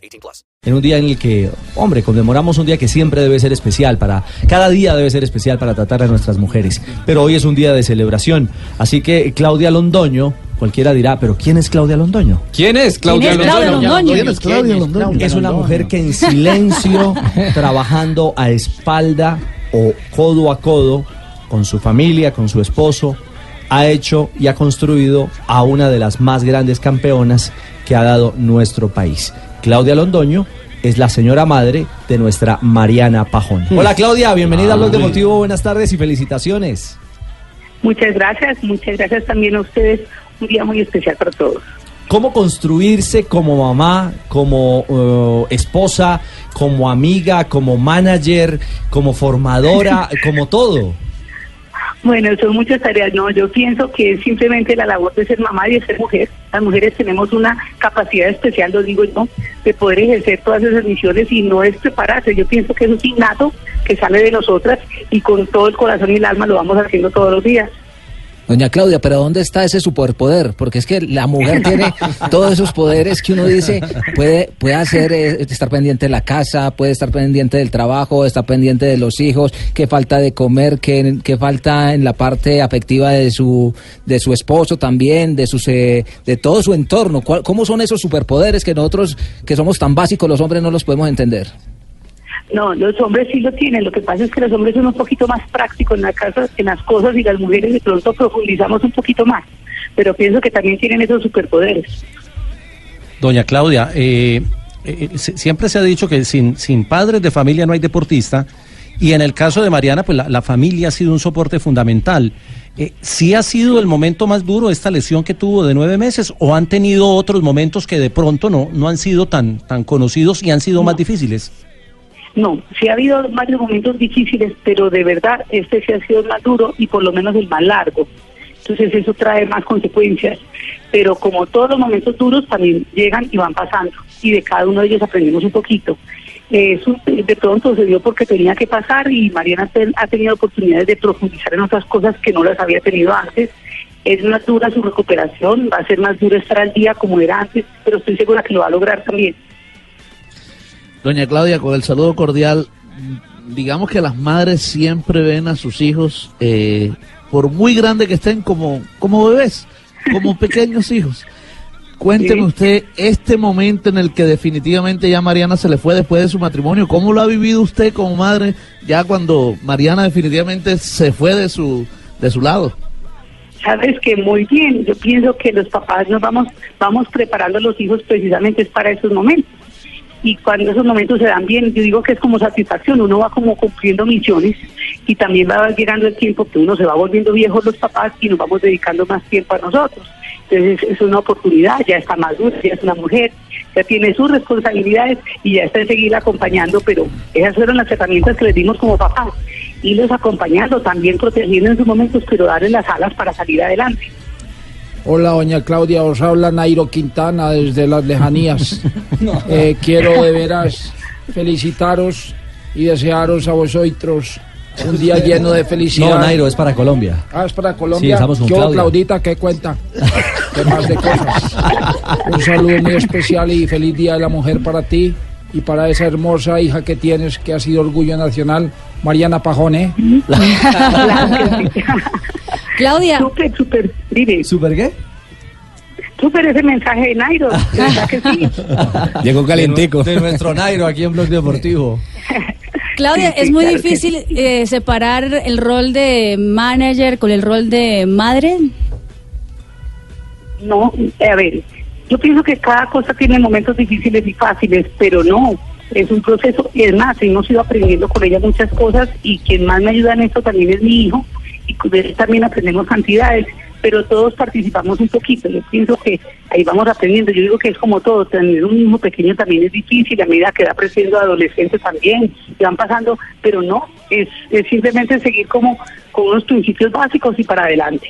18 plus. En un día en el que, hombre, conmemoramos un día que siempre debe ser especial para... Cada día debe ser especial para tratar a nuestras mujeres. Pero hoy es un día de celebración. Así que Claudia Londoño Cualquiera dirá, pero ¿quién es Claudia Londoño? ¿Quién es Claudia, Londoño? ¿Quién es Claudia Londoño? Es una mujer que en silencio, trabajando a espalda o codo a codo con su familia, con su esposo, ha hecho y ha construido a una de las más grandes campeonas que ha dado nuestro país. Claudia Londoño es la señora madre de nuestra Mariana Pajón. Hmm. Hola Claudia, bienvenida a Blog Deportivo, buenas tardes y felicitaciones. Muchas gracias, muchas gracias también a ustedes, un día muy especial para todos cómo construirse como mamá, como uh, esposa, como amiga, como manager, como formadora, como todo. Bueno, son muchas tareas. No, yo pienso que es simplemente la labor de ser mamá y de ser mujer. Las mujeres tenemos una capacidad especial, lo digo yo, de poder ejercer todas esas misiones y no es prepararse. Yo pienso que es un innato que sale de nosotras y con todo el corazón y el alma lo vamos haciendo todos los días. Doña Claudia, pero ¿dónde está ese superpoder? Porque es que la mujer tiene todos esos poderes que uno dice, puede, puede hacer, eh, estar pendiente de la casa, puede estar pendiente del trabajo, estar pendiente de los hijos, qué falta de comer, qué, qué falta en la parte afectiva de su, de su esposo también, de, sus, eh, de todo su entorno. ¿Cómo son esos superpoderes que nosotros, que somos tan básicos, los hombres no los podemos entender? No, los hombres sí lo tienen. Lo que pasa es que los hombres son un poquito más prácticos en, la casa, en las cosas y las mujeres de pronto profundizamos un poquito más. Pero pienso que también tienen esos superpoderes. Doña Claudia, eh, eh, siempre se ha dicho que sin, sin padres de familia no hay deportista. Y en el caso de Mariana, pues la, familia ha sido un soporte fundamental. Eh, ¿Sí ha sido el momento más duro esta lesión que tuvo de nueve meses o han tenido otros momentos que de pronto no, no han sido tan, tan conocidos y han sido más difíciles? No, sí ha habido varios momentos difíciles, pero de verdad este sí ha sido el más duro y por lo menos el más largo. Entonces eso trae más consecuencias, pero como todos los momentos duros también llegan y van pasando y de cada uno de ellos aprendemos un poquito. Eso de pronto se dio porque tenía que pasar y Mariana ha tenido oportunidades de profundizar en otras cosas que no las había tenido antes. Es más dura su recuperación, va a ser más duro estar al día como era antes, pero estoy segura que lo va a lograr también. Doña Claudia, con el saludo cordial, digamos que las madres siempre ven a sus hijos, eh, por muy grande que estén, como, como bebés, como pequeños hijos. Cuénteme usted este momento en el que definitivamente ya Mariana se le fue después de su matrimonio. ¿Cómo lo ha vivido usted como madre ya cuando Mariana definitivamente se fue de su, de su lado? Sabes que muy bien. Yo pienso que los papás nos vamos, vamos preparando a los hijos precisamente para esos momentos y cuando esos momentos se dan bien, yo digo que es como satisfacción, uno va como cumpliendo misiones y también va llegando el tiempo que uno se va volviendo viejo los papás y nos vamos dedicando más tiempo a nosotros. Entonces es una oportunidad, ya está madura, ya es una mujer, ya tiene sus responsabilidades y ya está en seguir acompañando, pero esas fueron las herramientas que les dimos como papás, los acompañando, también protegiendo en sus momentos, pero darle las alas para salir adelante. Hola, doña Claudia, os habla Nairo Quintana desde las lejanías. Eh, quiero de veras felicitaros y desearos a vosotros un día lleno de felicidad. No, Nairo, es para Colombia. Ah, es para Colombia. Sí, estamos con Claudita, ¿qué cuenta? ¿Qué más de cosas? Un saludo muy especial y feliz Día de la Mujer para ti y para esa hermosa hija que tienes que ha sido orgullo nacional, Mariana Pajone. Claudia. Súper, súper. ¿Súper qué? Súper ese mensaje de Nairo, verdad que sí. Llegó calientico. De, nuestro Nairo aquí en Blog Deportivo. Claudia, es muy difícil eh, separar el rol de manager con el rol de madre. No, a ver, yo pienso que cada cosa tiene momentos difíciles y fáciles, pero no, es un proceso. Es más, hemos ido aprendiendo con ella muchas cosas y quien más me ayuda en esto también es mi hijo y él también aprendemos cantidades. pero todos participamos un poquito. Yo pienso que ahí vamos aprendiendo. Yo digo que es como todo, tener un hijo pequeño también es difícil, a medida que va creciendo adolescente también, y van pasando, pero no, es, es simplemente seguir como con unos principios básicos y para adelante.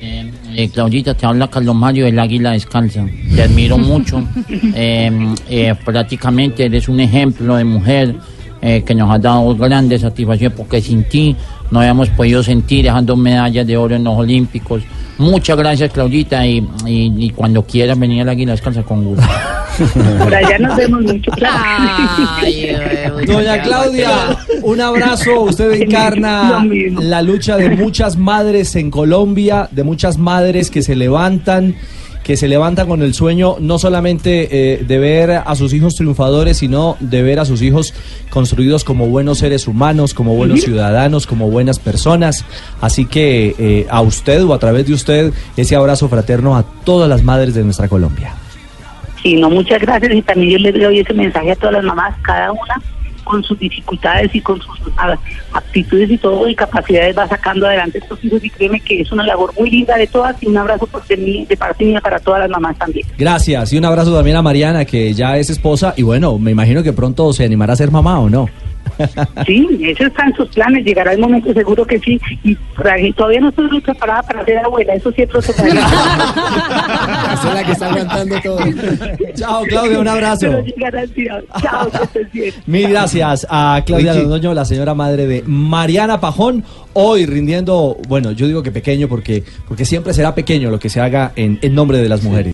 Eh, eh, Claudita, te habla Carlos Mario del Águila Descalza. Te admiro mucho. Eh, eh, prácticamente eres un ejemplo de mujer eh, que nos ha dado grandes satisfacciones porque sin ti no habíamos podido sentir dejando medallas de oro en los Olímpicos. Muchas gracias, Claudita, y, y- y cuando quieras venir al Águila Descalza con gusto. Por allá nos vemos mucho, claro. Doña Claudia, un abrazo. Usted encarna la lucha de muchas madres en Colombia, de muchas madres que se levantan, que se levantan con el sueño no solamente eh, de ver a sus hijos triunfadores, sino de ver a sus hijos construidos como buenos seres humanos, como buenos ciudadanos, como buenas personas. Así que eh, a usted o a través de usted, ese abrazo fraterno a todas las madres de nuestra Colombia. Sí, no, muchas gracias y también yo les doy ese mensaje a todas las mamás, cada una con sus dificultades y con sus a- aptitudes y todo y capacidades va sacando adelante estos hijos y créeme que es una labor muy linda de todas y un abrazo por de, mí, de parte mía para todas las mamás también. Gracias y un abrazo también a Mariana, que ya es esposa y bueno, me imagino que pronto se animará a ser mamá o no. Sí, eso está en sus planes, llegará el momento seguro que sí y todavía no estoy muy preparada para ser abuela, eso sí es otro tema. Esa es la que está aguantando todo. Chao, Claudia, un abrazo. Pero llegará el día. Chao, que estés bien. Mil gracias a Claudia. Londoño, la señora madre de Mariana Pajón, hoy rindiendo, bueno, yo digo que pequeño porque, porque siempre será pequeño lo que se haga en, en nombre de las mujeres.